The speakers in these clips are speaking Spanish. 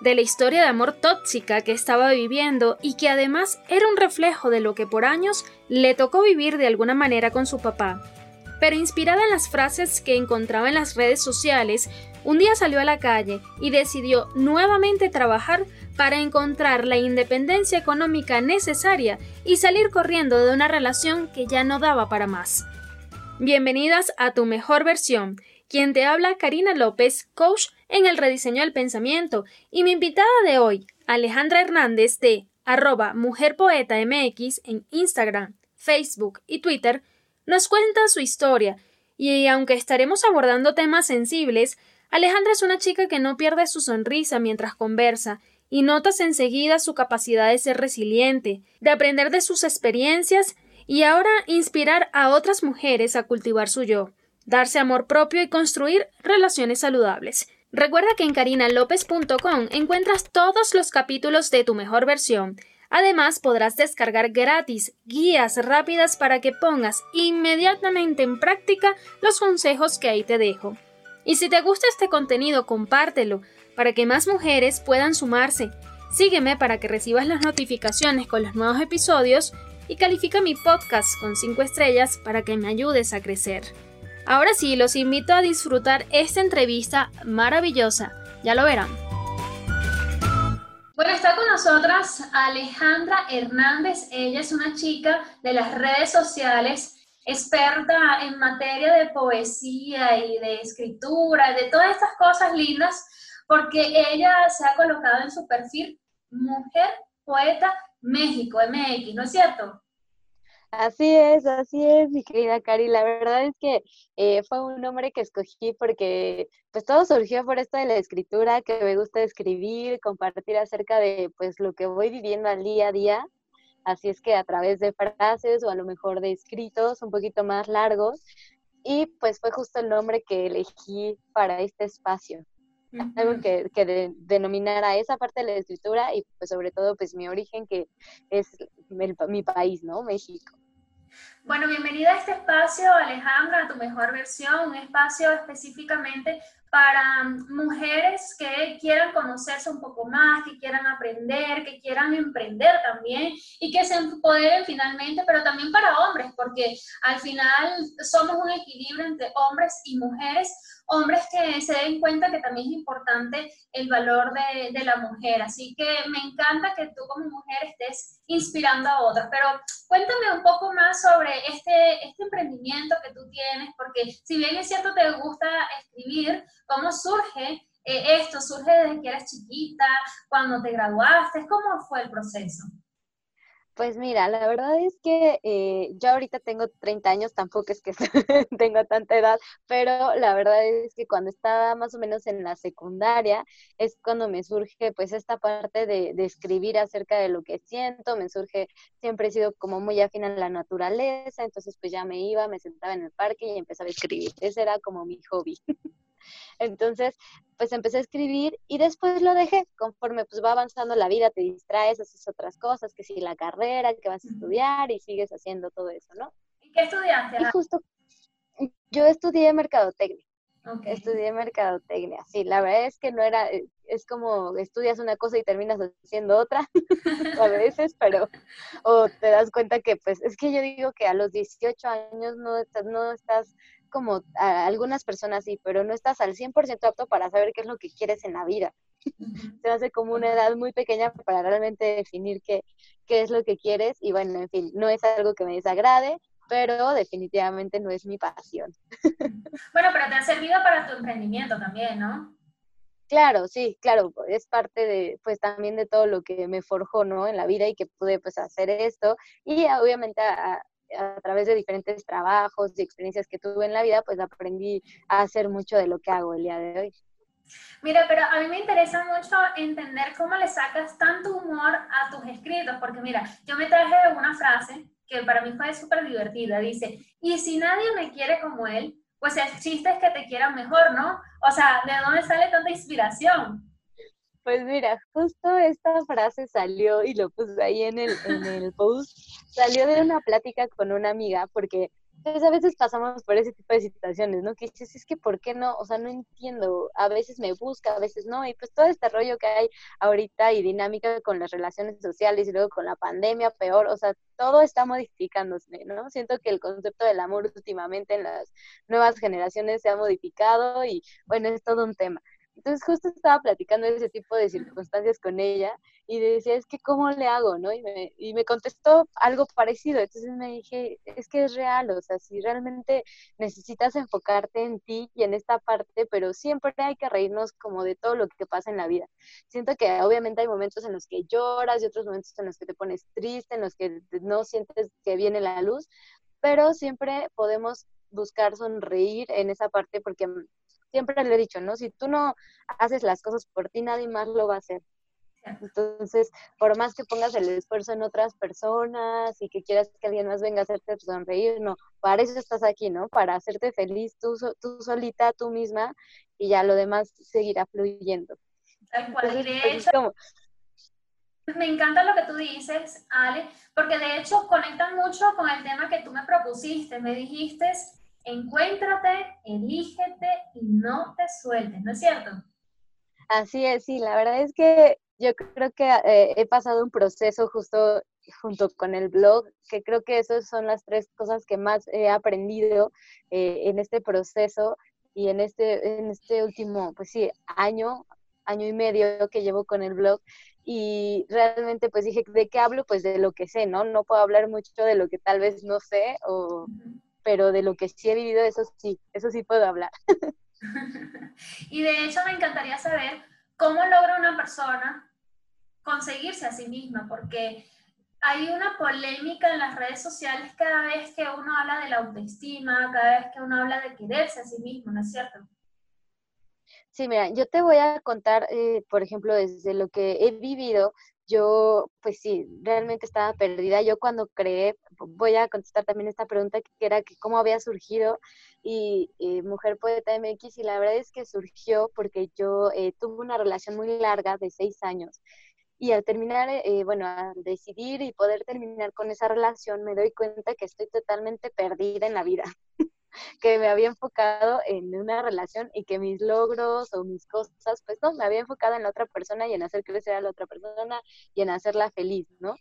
de la historia de amor tóxica que estaba viviendo y que además era un reflejo de lo que por años le tocó vivir de alguna manera con su papá. Pero inspirada en las frases que encontraba en las redes sociales, un día salió a la calle y decidió nuevamente trabajar para encontrar la independencia económica necesaria y salir corriendo de una relación que ya no daba para más. Bienvenidas a tu mejor versión. Quien te habla, Karina López, coach en el rediseño del pensamiento, y mi invitada de hoy, Alejandra Hernández de arroba mujerpoetamx en Instagram, Facebook y Twitter, nos cuenta su historia, y aunque estaremos abordando temas sensibles, Alejandra es una chica que no pierde su sonrisa mientras conversa, y notas enseguida su capacidad de ser resiliente, de aprender de sus experiencias y ahora inspirar a otras mujeres a cultivar su yo, darse amor propio y construir relaciones saludables. Recuerda que en carinalopez.com encuentras todos los capítulos de tu mejor versión. Además, podrás descargar gratis guías rápidas para que pongas inmediatamente en práctica los consejos que ahí te dejo. Y si te gusta este contenido, compártelo para que más mujeres puedan sumarse. Sígueme para que recibas las notificaciones con los nuevos episodios y califica mi podcast con 5 estrellas para que me ayudes a crecer. Ahora sí, los invito a disfrutar esta entrevista maravillosa. Ya lo verán. Bueno, está con nosotras Alejandra Hernández. Ella es una chica de las redes sociales, experta en materia de poesía y de escritura, de todas estas cosas lindas, porque ella se ha colocado en su perfil Mujer Poeta México, MX, ¿no es cierto? Así es, así es, mi querida Cari. La verdad es que eh, fue un nombre que escogí porque pues todo surgió por esto de la escritura, que me gusta escribir, compartir acerca de pues lo que voy viviendo al día a día. Así es que a través de frases o a lo mejor de escritos un poquito más largos. Y pues fue justo el nombre que elegí para este espacio. Algo que, que denominara esa parte de la escritura y pues sobre todo pues mi origen que es mi país, ¿no? México. Bueno, bienvenida a este espacio, Alejandra, a tu mejor versión, un espacio específicamente para mujeres que quieran conocerse un poco más, que quieran aprender, que quieran emprender también y que se empoderen finalmente, pero también para hombres, porque al final somos un equilibrio entre hombres y mujeres hombres que se den cuenta que también es importante el valor de, la mujer. Así que me encanta que tú como mujer estés inspirando a otros. Pero cuéntame un poco más sobre este, este emprendimiento que tú tienes, porque si bien es cierto te gusta escribir, ¿cómo surge eh, esto? ¿Surge desde que eras chiquita, cuando te graduaste? ¿Cómo fue el proceso? Pues mira, la verdad es que eh, yo ahorita tengo 30 años, tampoco es que tengo tanta edad, pero la verdad es que cuando estaba más o menos en la secundaria es cuando me surge pues esta parte de, de escribir acerca de lo que siento, me surge, siempre he sido como muy afín a la naturaleza, entonces pues ya me iba, me sentaba en el parque y empezaba a escribir, ese era como mi hobby. Entonces, pues empecé a escribir y después lo dejé. Conforme pues va avanzando la vida, te distraes, haces otras cosas, que si la carrera, que vas a estudiar y sigues haciendo todo eso, ¿no? ¿Y qué estudiaste? Y justo, yo estudié mercadotecnia. Estudié mercadotecnia, sí, la verdad es que no era, eh, es como estudias una cosa y terminas haciendo otra a veces, pero, o te das cuenta que, pues, es que yo digo que a los 18 años no, no estás como a algunas personas sí, pero no estás al 100% apto para saber qué es lo que quieres en la vida. Se hace como una edad muy pequeña para realmente definir qué, qué es lo que quieres y bueno, en fin, no es algo que me desagrade, pero definitivamente no es mi pasión. Bueno, pero te ha servido para tu emprendimiento también, ¿no? Claro, sí, claro, es parte de, pues también de todo lo que me forjó, ¿no? En la vida y que pude, pues, hacer esto. Y obviamente a, a través de diferentes trabajos y experiencias que tuve en la vida, pues aprendí a hacer mucho de lo que hago el día de hoy. Mira, pero a mí me interesa mucho entender cómo le sacas tanto humor a tus escritos, porque mira, yo me traje una frase que para mí fue súper divertida, dice, y si nadie me quiere como él, pues el chiste es que te quieran mejor, ¿no? O sea, ¿de dónde sale tanta inspiración? Pues mira, justo esta frase salió y lo puse ahí en el, en el post, salió de una plática con una amiga, porque pues a veces pasamos por ese tipo de situaciones, ¿no? Que dices, es que ¿por qué no? O sea, no entiendo, a veces me busca, a veces no, y pues todo este rollo que hay ahorita y dinámica con las relaciones sociales y luego con la pandemia peor, o sea, todo está modificándose, ¿no? Siento que el concepto del amor últimamente en las nuevas generaciones se ha modificado y bueno, es todo un tema. Entonces justo estaba platicando ese tipo de circunstancias con ella y decía, es que ¿cómo le hago? ¿no? Y me, y me contestó algo parecido. Entonces me dije, es que es real, o sea, si realmente necesitas enfocarte en ti y en esta parte, pero siempre hay que reírnos como de todo lo que pasa en la vida. Siento que obviamente hay momentos en los que lloras y otros momentos en los que te pones triste, en los que no sientes que viene la luz, pero siempre podemos buscar sonreír en esa parte porque siempre le he dicho, ¿no? Si tú no haces las cosas por ti, nadie más lo va a hacer. Entonces, por más que pongas el esfuerzo en otras personas y que quieras que alguien más venga a hacerte sonreír, no, para eso estás aquí, ¿no? Para hacerte feliz tú, tú solita, tú misma, y ya lo demás seguirá fluyendo. Tal cual. de pues, hecho, me encanta lo que tú dices, Ale, porque de hecho conecta mucho con el tema que tú me propusiste. Me dijiste encuéntrate, elígete y no te sueltes, ¿no es cierto? Así es, sí, la verdad es que yo creo que eh, he pasado un proceso justo junto con el blog, que creo que esas son las tres cosas que más he aprendido eh, en este proceso y en este, en este último, pues sí, año, año y medio que llevo con el blog. Y realmente pues dije, ¿de qué hablo? Pues de lo que sé, ¿no? No puedo hablar mucho de lo que tal vez no sé o, pero de lo que sí he vivido, eso sí, eso sí puedo hablar. y de hecho me encantaría saber cómo logra una persona conseguirse a sí misma, porque hay una polémica en las redes sociales cada vez que uno habla de la autoestima, cada vez que uno habla de quererse a sí mismo, ¿no es cierto? Sí, mira, yo te voy a contar, eh, por ejemplo, desde lo que he vivido, yo, pues sí, realmente estaba perdida. Yo cuando creé, voy a contestar también esta pregunta que era que cómo había surgido y, Mujer Poeta MX y la verdad es que surgió porque yo eh, tuve una relación muy larga de seis años y al terminar, eh, bueno, al decidir y poder terminar con esa relación me doy cuenta que estoy totalmente perdida en la vida. Que me había enfocado en una relación y que mis logros o mis cosas, pues no, me había enfocado en la otra persona y en hacer crecer a la otra persona y en hacerla feliz, ¿no?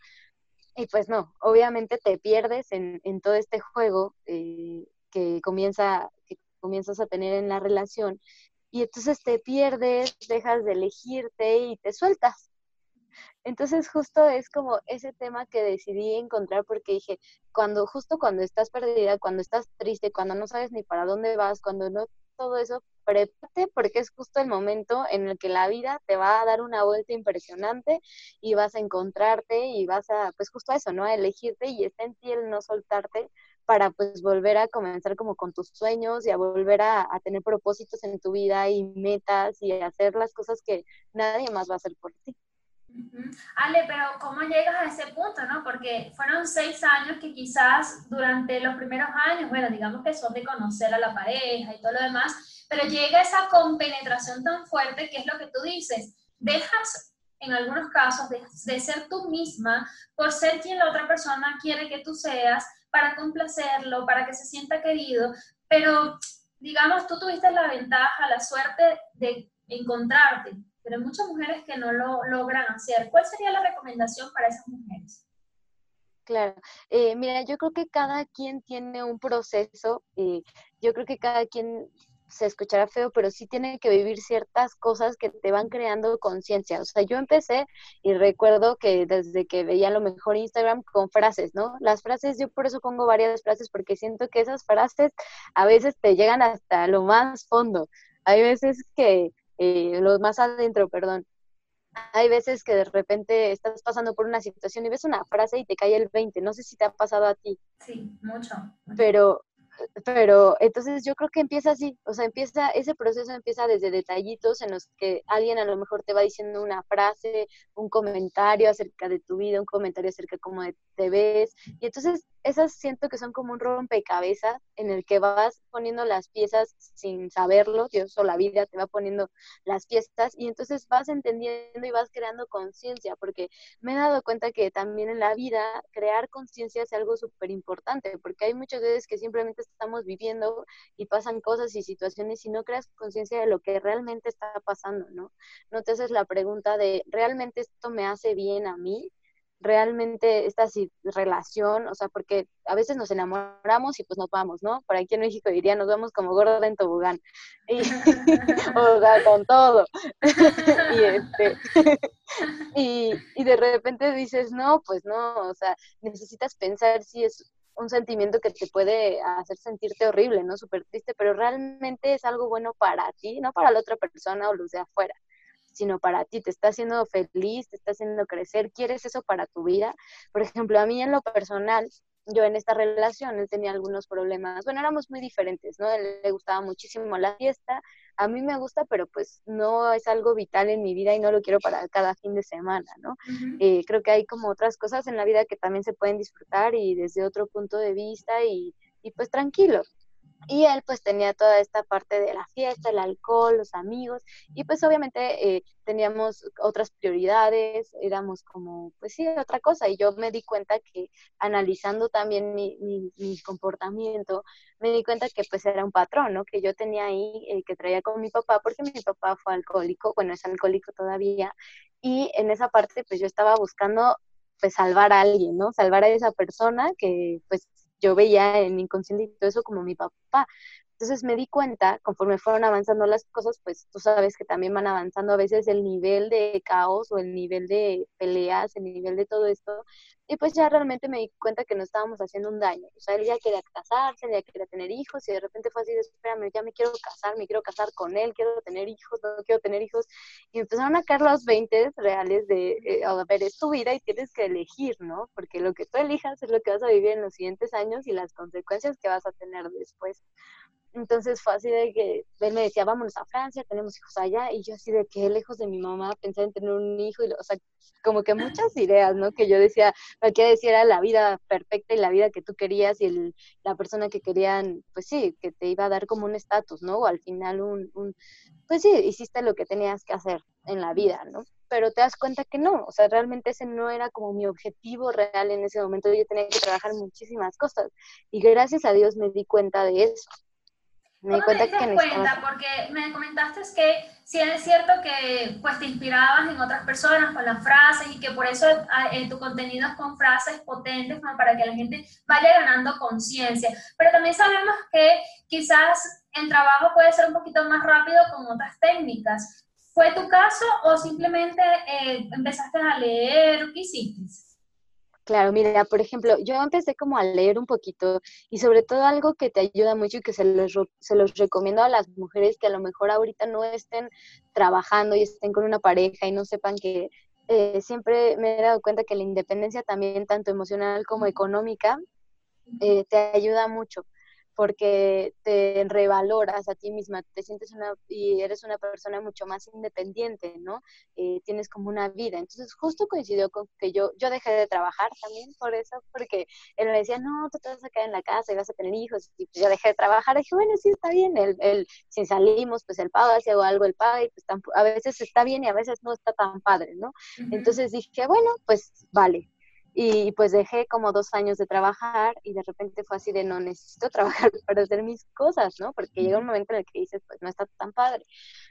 Y pues no, obviamente te pierdes en, todo este juego eh, que, comienza, que comienzas a tener en la relación y entonces te pierdes, dejas de elegirte y te sueltas. Entonces justo es como ese tema que decidí encontrar porque dije, cuando justo cuando estás perdida, cuando estás triste, cuando no sabes ni para dónde vas, cuando no todo eso, prepárate porque es justo el momento en el que la vida te va a dar una vuelta impresionante y vas a encontrarte y vas a, pues justo a eso, ¿no? A elegirte y está en ti el no soltarte para pues volver a comenzar como con tus sueños y a volver a, a tener propósitos en tu vida y metas y hacer las cosas que nadie más va a hacer por ti. Ale, pero ¿cómo llegas a ese punto, no? Porque fueron seis años que quizás durante los primeros años, bueno, digamos que son de conocer a la pareja y todo lo demás, pero llega esa compenetración tan fuerte que es lo que tú dices, dejas en algunos casos de, de ser tú misma por ser quien la otra persona quiere que tú seas, para complacerlo, para que se sienta querido, pero digamos, tú tuviste la ventaja, la suerte de encontrarte pero hay muchas mujeres que no lo logran hacer. ¿Cuál sería la recomendación para esas mujeres? Claro, eh, mira, yo creo que cada quien tiene un proceso, y yo creo que cada quien se escuchará feo, pero sí tiene que vivir ciertas cosas que te van creando conciencia. O sea, yo empecé y recuerdo que desde que veía lo mejor Instagram con frases, ¿no? Las frases, yo por eso pongo varias frases, porque siento que esas frases a veces te llegan hasta lo más fondo. Hay veces que eh, los más adentro, perdón. Hay veces que de repente estás pasando por una situación y ves una frase y te cae el 20. No sé si te ha pasado a ti. Sí, mucho. Pero, pero entonces yo creo que empieza así, o sea, empieza, ese proceso empieza desde detallitos en los que alguien a lo mejor te va diciendo una frase, un comentario acerca de tu vida, un comentario acerca de cómo te ves, y entonces esas siento que son como un rompecabezas en el que vas poniendo las piezas sin saberlo, Dios o la vida te va poniendo las piezas, y entonces vas entendiendo y vas creando conciencia, porque me he dado cuenta que también en la vida crear conciencia es algo súper importante, porque hay muchas veces que simplemente estamos viviendo y pasan cosas y situaciones y no creas conciencia de lo que realmente está pasando, ¿no? No te haces la pregunta de, ¿realmente esto me hace bien a mí? Realmente esta relación, o sea, porque a veces nos enamoramos y pues nos vamos, ¿no? Por aquí en México diría, nos vamos como gorda en tobogán, y, o sea, con todo. y, este, y, y de repente dices, no, pues no, o sea, necesitas pensar si es un sentimiento que te puede hacer sentirte horrible, ¿no? Súper triste, pero realmente es algo bueno para ti, no para la otra persona o los de afuera sino para ti, te está haciendo feliz, te está haciendo crecer, quieres eso para tu vida. Por ejemplo, a mí en lo personal, yo en esta relación, él tenía algunos problemas, bueno, éramos muy diferentes, ¿no? él le gustaba muchísimo la fiesta, a mí me gusta, pero pues no es algo vital en mi vida y no lo quiero para cada fin de semana, ¿no? Eh, creo que hay como otras cosas en la vida que también se pueden disfrutar y desde otro punto de vista y, y pues tranquilo. Y él pues tenía toda esta parte de la fiesta, el alcohol, los amigos, y pues obviamente eh, teníamos otras prioridades, éramos como, pues sí, otra cosa. Y yo me di cuenta que analizando también mi, mi, comportamiento, me di cuenta que pues era un patrón, ¿no? Que yo tenía ahí, eh, que traía con mi papá, porque mi papá fue alcohólico, bueno, es alcohólico todavía, y en esa parte pues yo estaba buscando pues salvar a alguien, ¿no? Salvar a esa persona que pues yo veía en inconsciente y todo eso como mi papá. Entonces me di cuenta, conforme fueron avanzando las cosas, pues tú sabes que también van avanzando a veces el nivel de caos o el nivel de peleas, el nivel de todo esto, y pues ya realmente me di cuenta que no estábamos haciendo un daño. O sea, él ya quería casarse, ya quería tener hijos y de repente fue así de, espérame, ya me quiero casar, me quiero casar con él, quiero tener hijos, no quiero tener hijos. Y empezaron a caer los 20 reales de, eh, a ver, es tu vida y tienes que elegir, ¿no? Porque lo que tú elijas es lo que vas a vivir en los siguientes años y las consecuencias que vas a tener después. Entonces fue así de que él me decía, vámonos a Francia, tenemos hijos allá, y yo así de que lejos de mi mamá pensaba en tener un hijo, y, o sea, como que muchas ideas, ¿no? Que yo decía, lo que decía era la vida perfecta y la vida que tú querías y el, la persona que querían, pues sí, que te iba a dar como un estatus, ¿no? O al final un, un, pues sí, hiciste lo que tenías que hacer en la vida, ¿no? Pero te das cuenta que no, o sea, realmente ese no era como mi objetivo real en ese momento, yo tenía que trabajar muchísimas cosas y gracias a Dios me di cuenta de eso me ¿Cómo te diste cuenta? Porque me comentaste que si es cierto que pues te inspirabas en otras personas con las frases y que por eso ah, eh, tu contenido es con frases potentes como para que la gente vaya ganando conciencia. Pero también sabemos que quizás el trabajo puede ser un poquito más rápido con otras técnicas. ¿Fue tu caso o simplemente eh, empezaste a leer? ¿Qué hiciste? Claro, mira, por ejemplo, yo empecé como a leer un poquito y sobre todo algo que te ayuda mucho y que se los, se los recomiendo a las mujeres que a lo mejor ahorita no estén trabajando y estén con una pareja y no sepan que eh, siempre me he dado cuenta que la independencia también, tanto emocional como económica, eh, te ayuda mucho porque te revaloras a ti misma, te sientes una y eres una persona mucho más independiente, ¿no? Eh, tienes como una vida. Entonces justo coincidió con que yo, yo dejé de trabajar también por eso, porque él me decía, no, tú te vas a quedar en la casa y vas a tener hijos, y pues yo dejé de trabajar, y dije, bueno, sí, está bien, el, el, si salimos, pues el pago, si hago algo, el paga, y pues a veces está bien y a veces no está tan padre, ¿no? Entonces dije, bueno, pues vale, y pues dejé como dos años de trabajar y de repente fue así de no necesito trabajar para hacer mis cosas, ¿no? Porque llega un momento en el que dices, pues no está tan padre.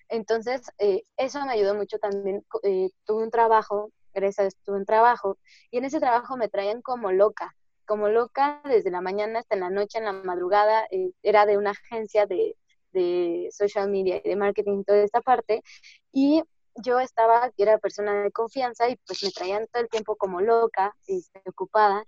Entonces, eh, eso me ayudó mucho también. Eh, tuve un trabajo, gracias tuve un trabajo y en ese trabajo me traían como loca, como loca desde la mañana hasta en la noche, en la madrugada. Eh, era de una agencia de, de social media y de marketing, toda esta parte. Y yo estaba, era persona de confianza y pues me traían todo el tiempo como loca y ocupada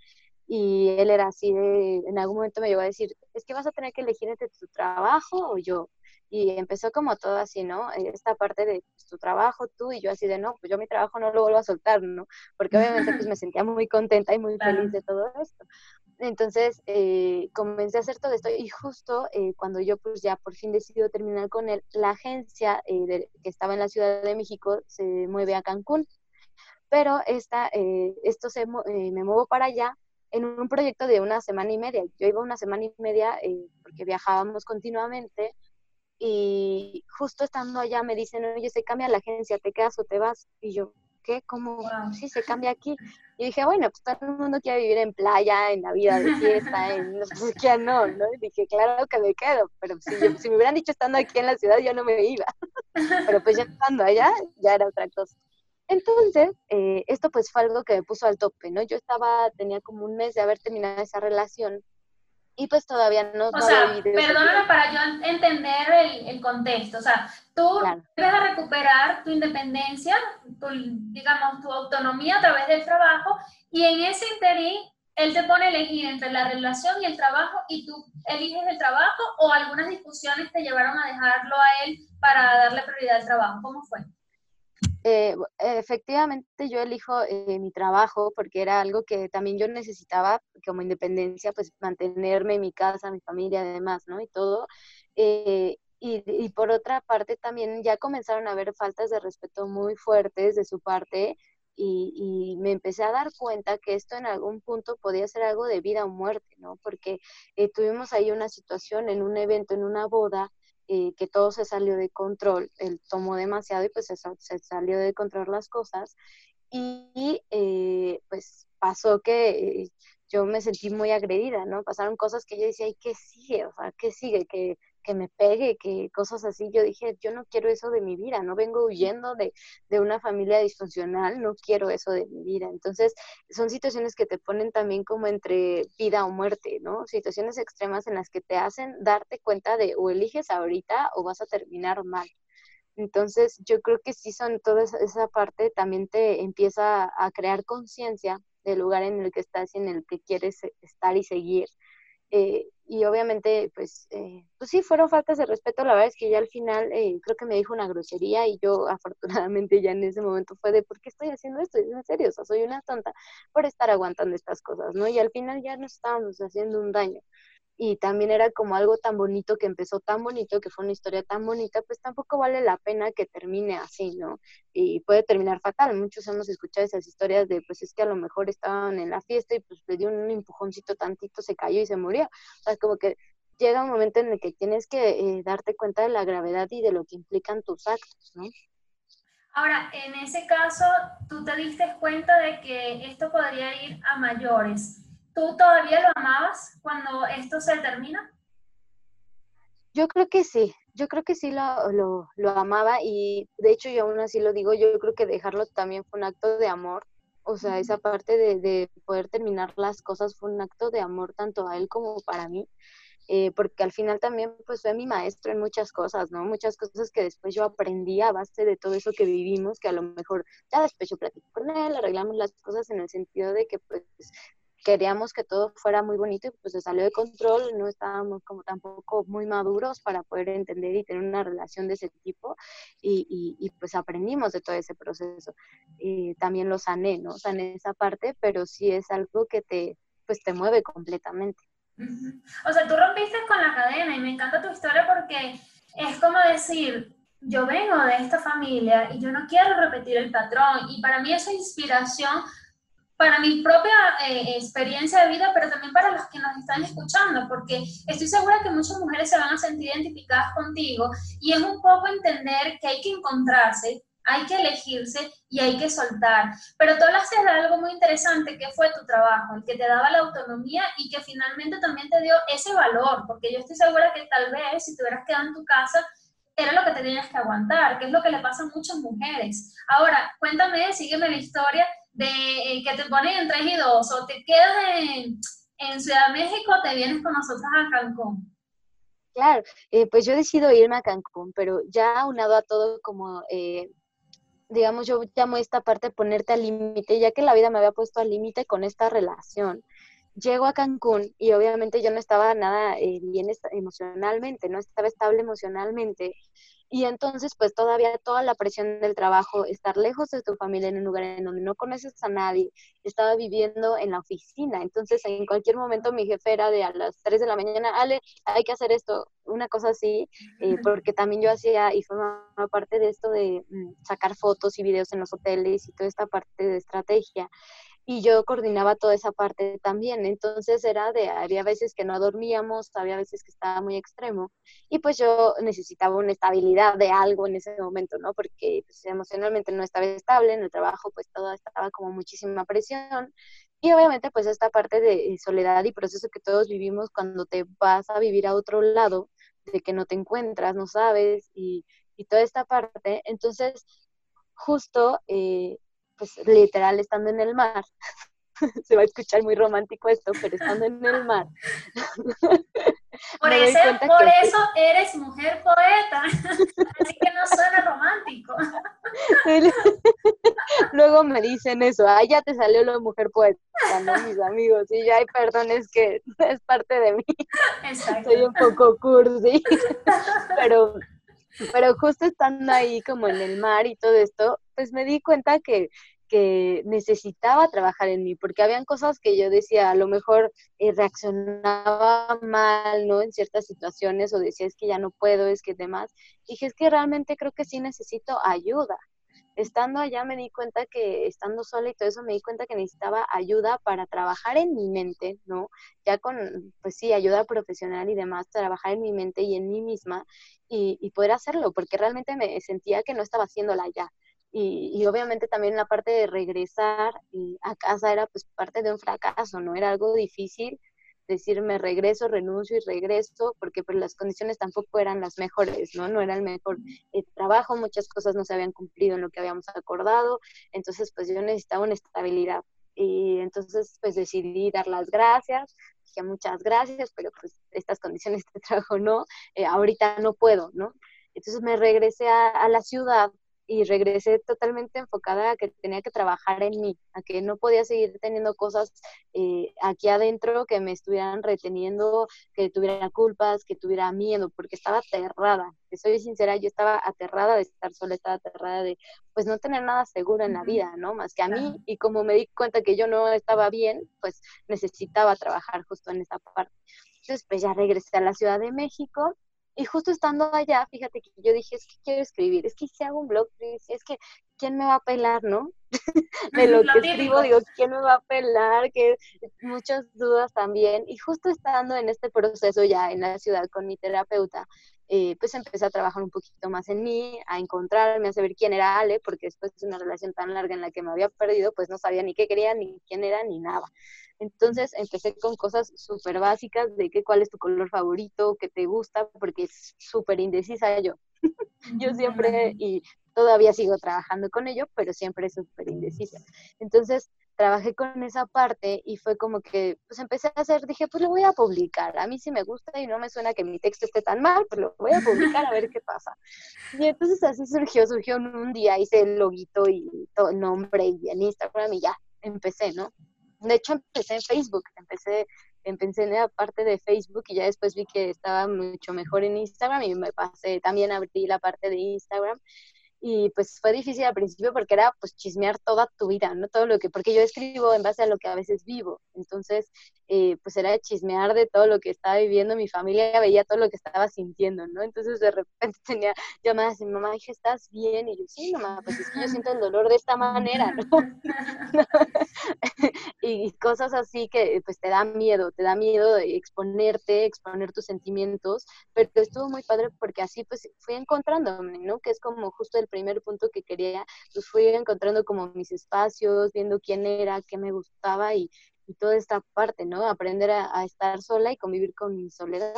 y él era así de, en algún momento me llegó a decir, es que vas a tener que elegir entre tu trabajo o yo. Y empezó como todo así, ¿no? Esta parte de pues, tu trabajo, tú y yo así de, no, pues yo mi trabajo no lo vuelvo a soltar, ¿no? Porque obviamente pues me sentía muy contenta y muy feliz de todo esto. Entonces eh, comencé a hacer todo esto y justo eh, cuando yo pues ya por fin decido terminar con él, la agencia que estaba en la Ciudad de México se mueve a Cancún. Pero esta, esto se, me muevo para allá en un proyecto de una semana y media. Yo iba una semana y media porque viajábamos continuamente y justo estando allá me dicen, oye, se cambia la agencia, ¿te quedas o te vas? Y yo, ¿qué? ¿Cómo? Sí, se cambia aquí. Y dije, bueno, pues todo el mundo quiere vivir en playa, en la vida de fiesta, en no sé qué, no, ¿no? Y dije, claro que me quedo, pero si, si me hubieran dicho estando aquí en la ciudad, yo no me iba. Pero pues ya estando allá, ya era otra cosa. Entonces, eh, esto pues fue algo que me puso al tope, ¿no? Yo estaba, tenía como un mes de haber terminado esa relación y pues todavía no... O sea, perdóname para yo entender el, el, contexto, o sea, tú debes a recuperar tu independencia, tu, digamos, tu autonomía a través del trabajo, y en ese interín él te pone a elegir entre la relación y el trabajo y tú eliges el trabajo o algunas discusiones te llevaron a dejarlo a él para darle prioridad al trabajo. ¿Cómo fue? Eh, efectivamente yo elijo eh, mi trabajo porque era algo que también yo necesitaba como independencia, pues mantenerme en mi casa, mi familia, además, ¿no? Y todo. Eh, y, y, por otra parte también ya comenzaron a haber faltas de respeto muy fuertes de su parte y, y, me empecé a dar cuenta que esto en algún punto podía ser algo de vida o muerte, ¿no? Porque tuvimos ahí una situación en un evento, en una boda, eh, que todo se salió de control, él tomó demasiado y pues se, se salió de control las cosas y eh, pues pasó que eh, yo me sentí muy agredida, ¿no? Pasaron cosas que yo decía, ¿y qué sigue? O sea, ¿qué sigue? Que que me pegue, que cosas así. Yo dije, yo no quiero eso de mi vida, no vengo huyendo de, de una familia disfuncional, no quiero eso de mi vida. Entonces, son situaciones que te ponen también como entre vida o muerte, ¿no? Situaciones extremas en las que te hacen darte cuenta de o eliges ahorita o vas a terminar mal. Entonces, yo creo que sí son toda esa parte, también te empieza a crear conciencia del lugar en el que estás y en el que quieres estar y seguir. Eh, y obviamente, pues, eh, pues sí, fueron faltas de respeto. La verdad es que ya al final eh, creo que me dijo una grosería y yo afortunadamente ya en ese momento fue de, ¿por qué estoy haciendo esto? en serio, o sea, soy una tonta por estar aguantando estas cosas, ¿no? Y al final ya nos estábamos haciendo un daño y también era como algo tan bonito que empezó tan bonito, que fue una historia tan bonita, pues tampoco vale la pena que termine así, ¿no? Y puede terminar fatal. Muchos hemos escuchado esas historias de, pues es que a lo mejor estaban en la fiesta y pues le dio un empujoncito tantito, se cayó y se murió. O sea, como que llega un momento en el que tienes que eh, darte cuenta de la gravedad y de lo que implican tus actos, ¿no? Ahora, en ese caso, tú te diste cuenta de que esto podría ir a mayores. ¿Tú todavía lo amabas cuando esto se termina? Yo creo que sí, yo creo que sí lo, lo, amaba y de hecho yo aún así lo digo, yo creo que dejarlo también fue un acto de amor, o sea, esa parte de, de poder terminar las cosas fue un acto de amor tanto a él como para mí. Eh, porque al final también pues fue mi maestro en muchas cosas, ¿no? Muchas cosas que después yo aprendí a base de todo eso que vivimos, que a lo mejor ya después yo platico con él, arreglamos las cosas en el sentido de que pues queríamos que todo fuera muy bonito y pues se salió de control, no estábamos como tampoco muy maduros para poder entender y tener una relación de ese tipo y, y, pues aprendimos de todo ese proceso. Y también lo sané, ¿no? Sané esa parte, pero sí es algo que te, pues te mueve completamente. O sea, tú rompiste con la cadena y me encanta tu historia porque es como decir, yo vengo de esta familia y yo no quiero repetir el patrón y para mí esa inspiración para mi propia eh, experiencia de vida, pero también para los que nos están escuchando, porque estoy segura que muchas mujeres se van a sentir identificadas contigo y es un poco entender que hay que encontrarse, hay que elegirse y hay que soltar. Pero tú hablaste de algo muy interesante que fue tu trabajo, el que te daba la autonomía y que finalmente también te dio ese valor, porque yo estoy segura que tal vez si te hubieras quedado en tu casa, era lo que te tenías que aguantar, que es lo que le pasa a muchas mujeres. Ahora, cuéntame, sígueme la historia de eh, que te ponen en 3 y 2 o te quedas en, en Ciudad de México te vienes con nosotros a Cancún. Claro, eh, pues yo decido irme a Cancún, pero ya aunado a todo como, eh, digamos, yo llamo esta parte ponerte al límite, ya que la vida me había puesto al límite con esta relación. Llego a Cancún y obviamente yo no estaba nada bien emocionalmente, no estaba estable emocionalmente Y entonces, pues todavía toda la presión del trabajo, estar lejos de tu familia en un lugar en donde no conoces a nadie, estaba viviendo en la oficina. Entonces, en cualquier momento mi jefe era de a las 3 de la mañana, Ale, hay que hacer esto, una cosa así, eh, porque también yo hacía y formaba parte de esto de mm, sacar fotos y videos en los hoteles y toda esta parte de estrategia y yo coordinaba toda esa parte también. Entonces era de, había veces que no dormíamos, había veces que estaba muy extremo y pues yo necesitaba una estabilidad de algo en ese momento, ¿no? Porque pues, emocionalmente no estaba estable, en el trabajo pues todo estaba como muchísima presión y obviamente pues esta parte de soledad y proceso que todos vivimos cuando te vas a vivir a otro lado, de que no te encuentras, no sabes y, y toda esta parte. Entonces, justo eh, pues literal estando en el mar, se va a escuchar muy romántico esto, pero estando en el mar. Por, eso, por eso eres mujer poeta, así que no suena romántico. Luego me dicen eso, ay, ya te salió lo de mujer poeta, ¿no? Mis amigos, y ya, hay perdón, es que es parte de mí. Exacto. Soy un poco cursi, pero pero justo estando ahí como en el mar y todo esto, pues me di cuenta que, que necesitaba trabajar en mí, porque habían cosas que yo decía, a lo mejor eh, reaccionaba mal, ¿no? En ciertas situaciones o decía, es que ya no puedo, es que demás. Dije, es que realmente creo que sí necesito ayuda estando allá me di cuenta que estando sola y todo eso me di cuenta que necesitaba ayuda para trabajar en mi mente, ¿no? Ya con, pues sí, ayuda profesional y demás, trabajar en mi mente y en mí misma y, poder hacerlo, porque realmente me sentía que no estaba haciéndola ya. Y, y, obviamente también la parte de regresar a casa era pues parte de un fracaso, ¿no? Era algo difícil decir me regreso, renuncio y regreso, porque pues las condiciones tampoco eran las mejores, ¿no? No era el mejor eh, trabajo, muchas cosas no se habían cumplido en lo que habíamos acordado, entonces pues yo necesitaba una estabilidad. Y entonces pues decidí dar las gracias, dije muchas gracias, pero pues estas condiciones de trabajo no, eh, ahorita no puedo, ¿no? Entonces me regresé a, a la ciudad y regresé totalmente enfocada a que tenía que trabajar en mí, a que no podía seguir teniendo cosas eh, aquí adentro que me estuvieran reteniendo, que tuviera culpas, que tuviera miedo, porque estaba aterrada. Te soy sincera, yo estaba aterrada de estar sola, estaba aterrada de pues no tener nada seguro en la vida, ¿no? Más que a mí, y como me di cuenta que yo no estaba bien, pues necesitaba trabajar justo en esa parte. Entonces, pues ya regresé a la Ciudad de México y justo estando allá, fíjate que yo dije, es que quiero escribir, es que si hago un blog, es que ¿quién me va a pelar, no? de lo que escribo, digo, ¿quién me va a pelar? Que muchas dudas también. Y justo estando en este proceso ya en la ciudad con mi terapeuta, eh, pues empecé a trabajar un poquito más en mí, a encontrarme, a saber quién era Ale, porque después de una relación tan larga en la que me había perdido, pues no sabía ni qué quería, ni quién era, ni nada. Entonces empecé con cosas súper básicas de qué, cuál es tu color favorito, qué te gusta, porque es súper indecisa yo. yo siempre, y todavía sigo trabajando con ello, pero siempre es súper indecisa. Entonces trabajé con esa parte y fue como que, pues empecé a hacer, dije, pues lo voy a publicar. A mí sí me gusta y no me suena que mi texto esté tan mal, pues lo voy a publicar a ver qué pasa. Y entonces así surgió, surgió en un día, hice el loguito y todo nombre y en Instagram y ya, empecé, ¿no? de hecho empecé en Facebook, empecé, empecé en la parte de Facebook y ya después vi que estaba mucho mejor en Instagram y me pasé, también abrí la parte de Instagram y pues fue difícil al principio porque era pues chismear toda tu vida, ¿no? Todo lo que, porque yo escribo en base a lo que a veces vivo, entonces eh, pues era chismear de todo lo que estaba viviendo, mi familia veía todo lo que estaba sintiendo, ¿no? Entonces de repente tenía llamadas y mamá, dije, ¿estás bien? Y yo, sí, mamá, pues es que yo siento el dolor de esta manera, ¿no? y cosas así que pues te da miedo, te da miedo exponerte, exponer tus sentimientos, pero estuvo muy padre porque así pues fui encontrándome, ¿no? Que es como justo el primer punto que quería, pues fui encontrando como mis espacios, viendo quién era, qué me gustaba y, toda esta parte, ¿no? Aprender a, estar sola y convivir con mi soledad.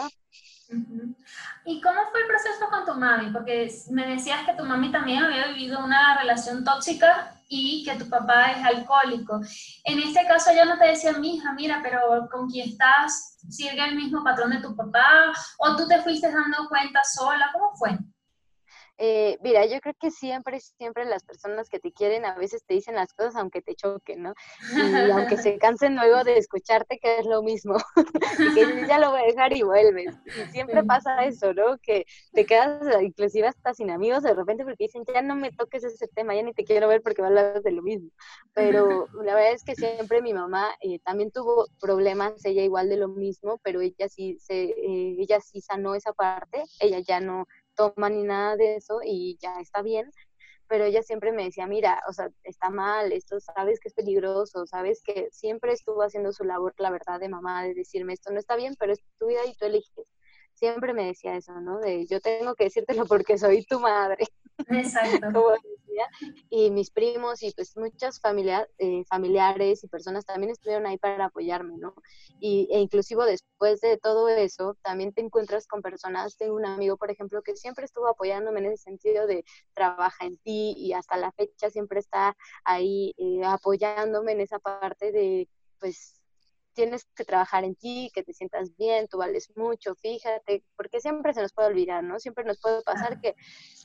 ¿Y cómo fue el proceso con tu mami? Porque me decías que tu mami también había vivido una relación tóxica y que tu papá es alcohólico. En este caso yo no te decía, mi hija, mira, pero con quién estás, sigue el mismo patrón de tu papá, o tú te fuiste dando cuenta sola, ¿cómo fue? Eh, mira, yo creo que siempre, siempre las personas que te quieren a veces te dicen las cosas aunque te choquen, ¿no? Y aunque se cansen luego de escucharte, que es lo mismo, y que ya lo voy a dejar y vuelves. Y siempre pasa eso, ¿no? Que te quedas inclusive hasta sin amigos de repente porque dicen, ya no me toques ese tema, ya ni te quiero ver porque hablas de lo mismo. Pero la verdad es que siempre mi mamá eh, también tuvo problemas, ella igual de lo mismo, pero ella sí, se, eh, ella sí sanó esa parte, ella ya no toma ni nada de eso y ya está bien, pero ella siempre me decía, mira, o sea, está mal, esto sabes que es peligroso, sabes que siempre estuvo haciendo su labor, la verdad, de mamá, de decirme, esto no está bien, pero es tu vida y tú eliges. Siempre me decía eso, ¿no? De yo tengo que decírtelo porque soy tu madre. Exacto. y mis primos y pues muchas eh, familiares y personas también estuvieron ahí para apoyarme, ¿no? Y, e inclusive después de todo eso, también te encuentras con personas, tengo un amigo, por ejemplo, que siempre estuvo apoyándome en ese sentido de trabaja en ti y hasta la fecha siempre está ahí eh, apoyándome en esa parte de, pues, tienes que trabajar en ti, que te sientas bien, tú vales mucho, fíjate, porque siempre se nos puede olvidar, ¿no? Siempre nos puede pasar que,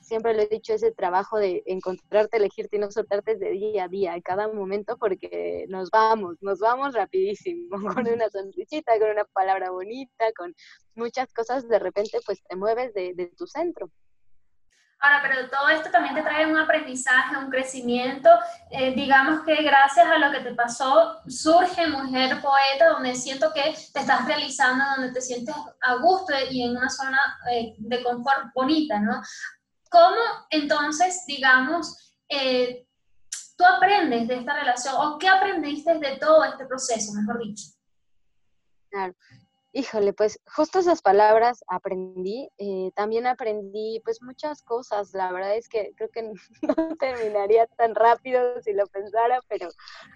siempre lo he dicho, ese trabajo de encontrarte, elegirte y no soltarte de día a día, a cada momento, porque nos vamos, nos vamos rapidísimo, con una sonrisita, con una palabra bonita, con muchas cosas, de repente pues te mueves de, de tu centro. Ahora, pero todo esto también te trae un aprendizaje, un crecimiento. Eh, digamos que gracias a lo que te pasó, surge Mujer Poeta, donde siento que te estás realizando, donde te sientes a gusto y en una zona eh, de confort bonita, ¿no? ¿Cómo entonces, digamos, eh, tú aprendes de esta relación o qué aprendiste de todo este proceso, mejor dicho? Claro. Híjole, pues justo esas palabras aprendí. Eh, también aprendí pues muchas cosas. La verdad es que creo que no terminaría tan rápido si lo pensara, pero,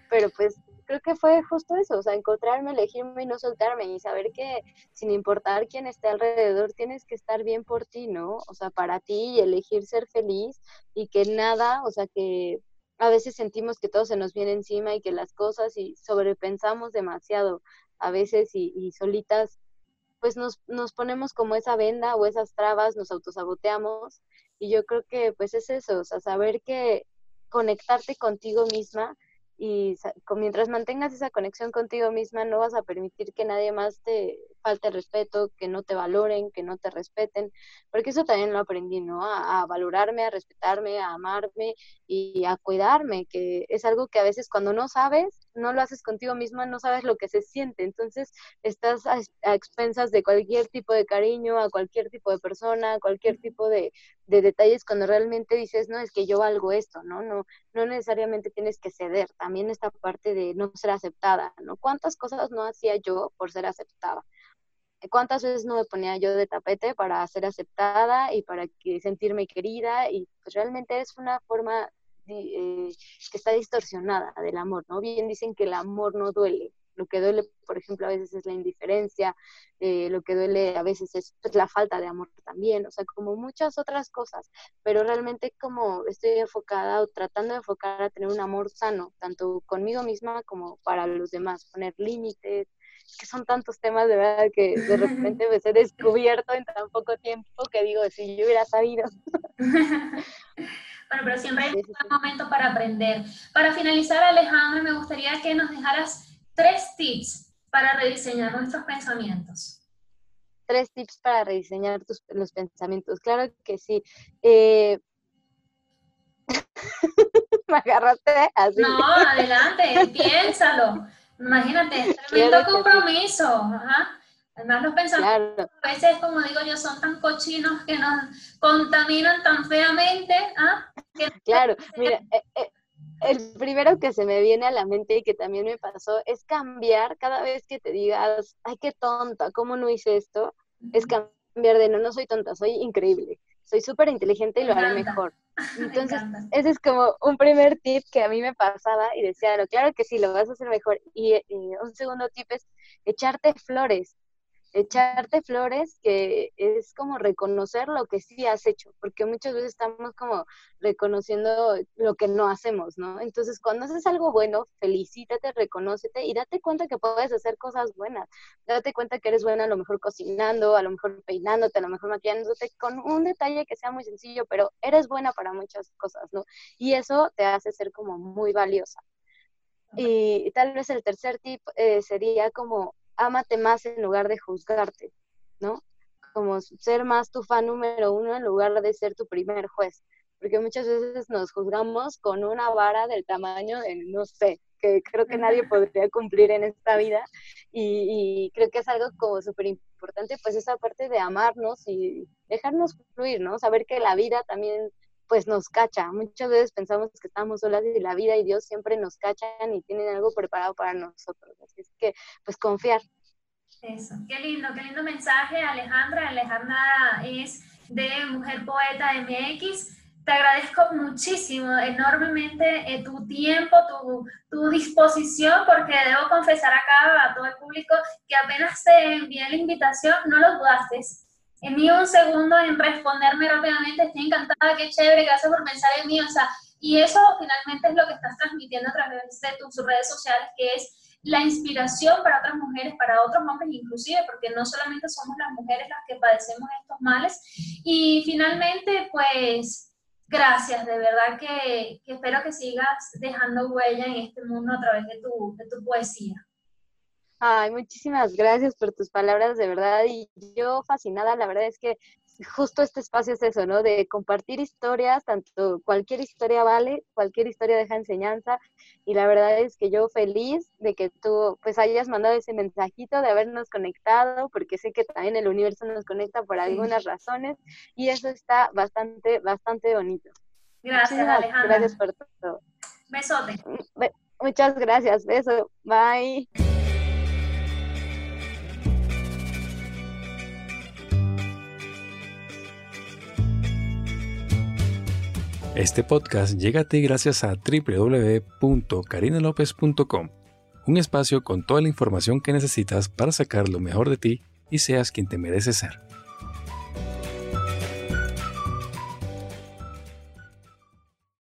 pero pues creo que fue justo eso, o sea, encontrarme, elegirme y no soltarme y saber que sin importar quién esté alrededor, tienes que estar bien por ti, ¿no? O sea, para ti y elegir ser feliz y que nada, o sea, que a veces sentimos que todo se nos viene encima y que las cosas y sobrepensamos demasiado a veces y, solitas, pues nos, nos ponemos como esa venda o esas trabas, nos autosaboteamos y yo creo que pues es eso, o sea, saber que conectarte contigo misma y mientras mantengas esa conexión contigo misma no vas a permitir que nadie más te falte respeto, que no te valoren, que no te respeten, porque eso también lo aprendí, ¿no? A, valorarme, a respetarme, a amarme y a cuidarme, que es algo que a veces cuando no sabes, no lo haces contigo misma, no sabes lo que se siente, entonces estás a, expensas de cualquier tipo de cariño, a cualquier tipo de persona, a cualquier tipo de, de detalles cuando realmente dices, no, es que yo valgo esto, ¿no? No, no necesariamente tienes que ceder, también esta parte de no ser aceptada, ¿no? ¿Cuántas cosas no hacía yo por ser aceptada? ¿Cuántas veces no me ponía yo de tapete para ser aceptada y para que sentirme querida? Y pues realmente es una forma eh, que está distorsionada del amor, ¿no? Bien dicen que el amor no duele, lo que duele, por ejemplo, a veces es la indiferencia, eh, lo que duele a veces es pues, la falta de amor también, o sea, como muchas otras cosas, pero realmente como estoy enfocada o tratando de enfocar a tener un amor sano, tanto conmigo misma como para los demás, poner límites, que son tantos temas de verdad que de repente me he descubierto en tan poco tiempo que digo, si yo hubiera sabido. Bueno, pero siempre hay un momento para aprender. Para finalizar, Alejandro, me gustaría que nos dejaras tres tips para rediseñar nuestros pensamientos. Tres tips para rediseñar los pensamientos. Claro que sí. Eh, me agarraste así. No, adelante, piénsalo. Imagínate, tremendo compromiso. Además, los pensamientos a veces, como digo yo, son tan cochinos que nos contaminan tan feamente. ¿ah? claro, mira, eh, eh, el primero que se me viene a la mente y que también me pasó es cambiar cada vez que te digas, ay, qué tonta, ¿cómo no hice esto? Es cambiar de no, no soy tonta, soy increíble, soy súper inteligente y lo haré mejor. Entonces, ese es como un primer tip que a mí me pasaba y decía, claro que sí, lo vas a hacer mejor. Y, y un segundo tip es echarte flores. Echarte flores, que es como reconocer lo que sí has hecho, porque muchas veces estamos como reconociendo lo que no hacemos, ¿no? Entonces, cuando haces algo bueno, felicítate, reconócete y date cuenta que puedes hacer cosas buenas. Date cuenta que eres buena a lo mejor cocinando, a lo mejor peinándote, a lo mejor maquillándote, con un detalle que sea muy sencillo, pero eres buena para muchas cosas, ¿no? Y eso te hace ser como muy valiosa. Y tal vez el tercer tip eh, sería como ámate más en lugar de juzgarte, ¿no? Como ser más tu fan número uno en lugar de ser tu primer juez. Porque muchas veces nos juzgamos con una vara del tamaño de, no sé, que creo que nadie podría cumplir en esta vida. Y, creo que es algo como súper importante, pues esa parte de amarnos y dejarnos fluir, ¿no? Saber que la vida también pues nos cacha. Muchas veces pensamos que estamos solas y la vida y Dios siempre nos cachan y tienen algo preparado para nosotros. Así es que, pues confiar. Eso, qué lindo, qué lindo mensaje, Alejandra. Alejandra es de Mujer Poeta MX. Te agradezco muchísimo, enormemente, eh, tu tiempo, tu, tu, disposición, porque debo confesar acá a todo el público que apenas te envié la invitación, no lo dudaste en mí un segundo en responderme rápidamente, estoy encantada, qué chévere, gracias por pensar en mí, o sea, y eso finalmente es lo que estás transmitiendo a través de tus redes sociales, que es la inspiración para otras mujeres, para otros hombres inclusive, porque no solamente somos las mujeres las que padecemos estos males. Y finalmente, pues, gracias, de verdad que, espero que sigas dejando huella en este mundo a través de tu, de tu poesía. Ay, muchísimas gracias por tus palabras, de verdad. Y yo fascinada, la verdad es que justo este espacio es eso, ¿no? De compartir historias, tanto cualquier historia vale, cualquier historia deja enseñanza. Y la verdad es que yo feliz de que tú pues hayas mandado ese mensajito, de habernos conectado, porque sé que también el universo nos conecta por algunas razones. Y eso está bastante, bastante bonito. Gracias, Alejandra. Gracias por todo. Besote. Muchas gracias. Beso. Bye. Este podcast llega a ti gracias a www.carinalopez.com, un espacio con toda la información que necesitas para sacar lo mejor de ti y seas quien te mereces ser.